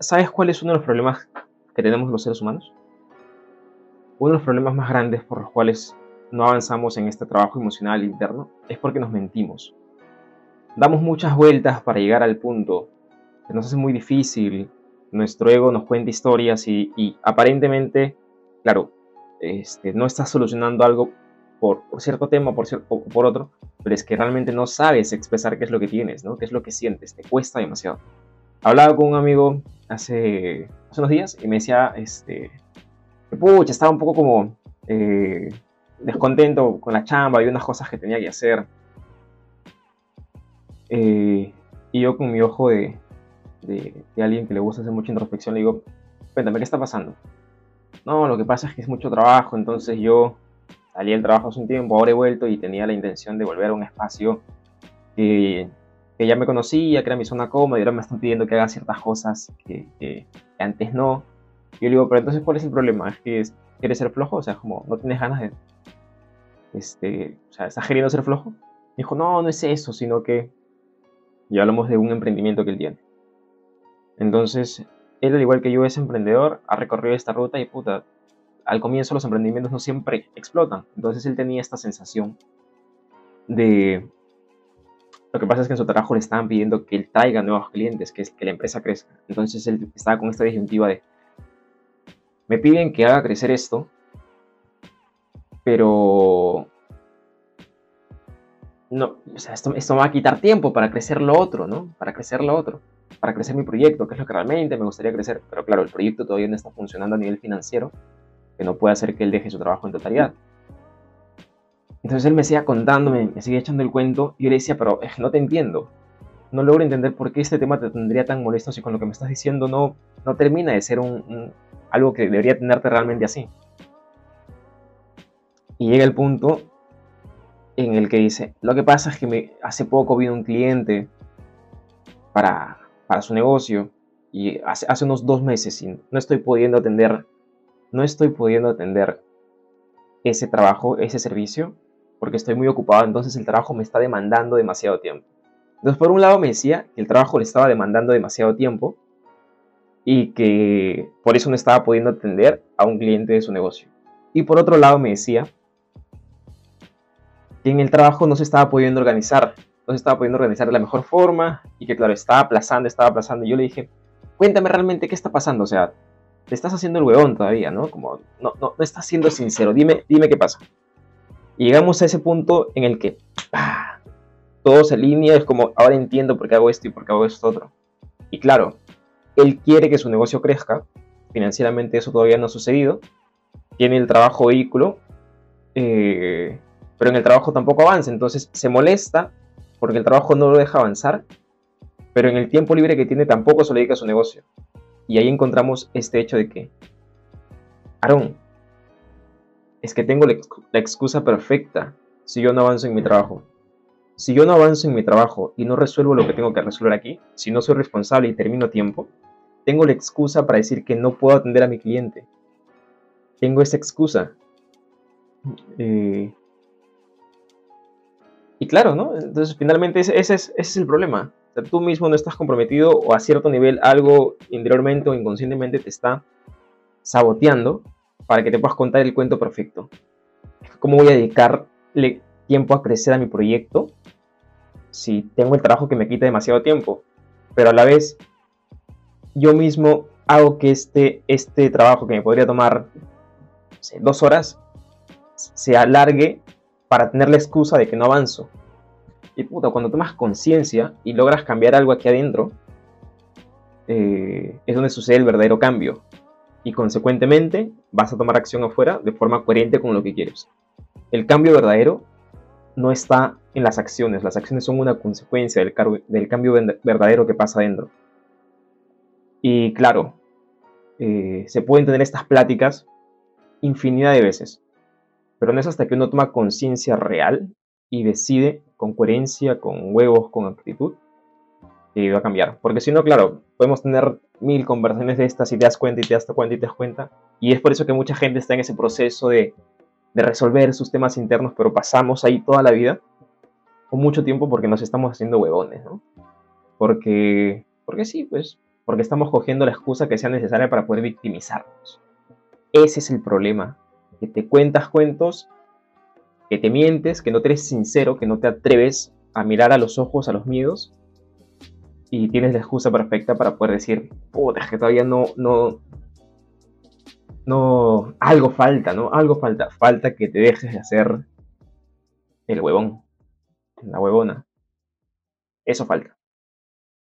¿Sabes cuál es uno de los problemas que tenemos los seres humanos? Uno de los problemas más grandes por los cuales no avanzamos en este trabajo emocional interno es porque nos mentimos. Damos muchas vueltas para llegar al punto. que nos hace muy difícil. Nuestro ego nos cuenta historias y, aparentemente, claro, este, no estás solucionando algo por, cierto tema por o por otro, pero es que realmente no sabes expresar qué es lo que tienes, ¿no? qué es lo que sientes, te cuesta demasiado. Hablaba con un amigo hace, unos días y me decía, este, pucha, estaba un poco como eh, descontento con la chamba, y unas cosas que tenía que hacer. Eh, y yo con mi ojo de, de, alguien que le gusta hacer mucha introspección, le digo, cuéntame, ¿qué está pasando? No, lo que pasa es que es mucho trabajo, entonces yo salí del trabajo hace un tiempo, ahora he vuelto y tenía la intención de volver a un espacio que, que ya me conocía, que era mi zona cómoda y ahora me están pidiendo que haga ciertas cosas que, antes no. Y yo le digo, pero entonces, ¿cuál es el problema? ¿Es que quieres ser flojo? O sea, como no tienes ganas de... Este, o sea, ¿estás queriendo ser flojo? dijo, no, no es eso, sino que ya hablamos de un emprendimiento que él tiene. Entonces, él, al igual que yo, es emprendedor, ha recorrido esta ruta y puta, al comienzo los emprendimientos no siempre explotan. Entonces él tenía esta sensación de... Lo que pasa es que en su trabajo le estaban pidiendo que él traiga nuevos clientes, que, que la empresa crezca. Entonces él estaba con esta disyuntiva de... Me piden que haga crecer esto, pero... No, o sea, esto, esto me va a quitar tiempo para crecer lo otro, ¿no? Para crecer lo otro para crecer mi proyecto, que es lo que realmente me gustaría crecer. Pero claro, el proyecto todavía no está funcionando a nivel financiero que no puede hacer que él deje su trabajo en totalidad. Entonces él me seguía contándome, me seguía echando el cuento y yo le decía, pero no te entiendo. No logro entender por qué este tema te tendría tan molesto si con lo que me estás diciendo no, no termina de ser un, algo que debería tenerte realmente así. Y llega el punto en el que dice, lo que pasa es que me, hace poco vino un cliente para, para su negocio y hace, hace unos dos meses y no estoy pudiendo atender no estoy pudiendo atender ese trabajo, ese servicio, porque estoy muy ocupado, entonces el trabajo me está demandando demasiado tiempo. Entonces, por un lado me decía que el trabajo le estaba demandando demasiado tiempo y que por eso no estaba pudiendo atender a un cliente de su negocio. Y por otro lado me decía que en el trabajo no se estaba pudiendo organizar, no se estaba pudiendo organizar de la mejor forma y que claro, estaba aplazando, estaba aplazando. Y yo le dije, cuéntame realmente qué está pasando, o sea, te estás haciendo el huevón todavía, ¿no? Como no, no, no estás siendo sincero, dime, dime qué pasa. Llegamos a ese punto en el que todo se alinea, es como, ahora entiendo por qué hago esto y por qué hago esto otro. Y claro, él quiere que su negocio crezca, financieramente eso todavía no ha sucedido, tiene el trabajo vehículo, eh, pero en el trabajo tampoco avanza, entonces se molesta porque el trabajo no lo deja avanzar, pero en el tiempo libre que tiene tampoco se le dedica a su negocio. Y ahí encontramos este hecho de que, Aaron, es que tengo la, excusa perfecta si yo no avanzo en mi trabajo. Si yo no avanzo en mi trabajo y no resuelvo lo que tengo que resolver aquí, si no soy responsable y termino tiempo, tengo la excusa para decir que no puedo atender a mi cliente. Tengo esa excusa. Eh, y claro, ¿no? Entonces, finalmente ese, es, ese es el problema tú mismo no estás comprometido o a cierto nivel algo interiormente o inconscientemente te está saboteando para que te puedas contar el cuento perfecto. ¿Cómo voy a dedicarle tiempo a crecer a mi proyecto si tengo el trabajo que me quita demasiado tiempo? Pero a la vez, yo mismo hago que este, este trabajo que me podría tomar dos horas se alargue para tener la excusa de que no avanzo. Y puta, cuando tomas conciencia y logras cambiar algo aquí adentro, eh, es donde sucede el verdadero cambio. Y consecuentemente vas a tomar acción afuera de forma coherente con lo que quieres. El cambio verdadero no está en las acciones, las acciones son una consecuencia del, cambio verdadero que pasa adentro. Y claro, eh, se pueden tener estas pláticas infinidad de veces, pero no es hasta que uno toma conciencia real y decide con coherencia, con huevos, con actitud, que va a cambiar. Porque si no, claro, podemos tener mil conversaciones de estas y te das cuenta y te das cuenta y te das cuenta. Y es por eso que mucha gente está en ese proceso de, de resolver sus temas internos, pero pasamos ahí toda la vida, con mucho tiempo, porque nos estamos haciendo huevones, ¿no? Porque, porque sí, pues porque estamos cogiendo la excusa que sea necesaria para poder victimizarnos. Ese es el problema, que te cuentas cuentos, que te mientes, que no te eres sincero, que no te atreves a mirar a los ojos a los miedos y tienes la excusa perfecta para poder decir, puta, es que todavía no, no, no, algo falta, ¿no? Algo falta, falta que te dejes de hacer el huevón, la huevona. Eso falta.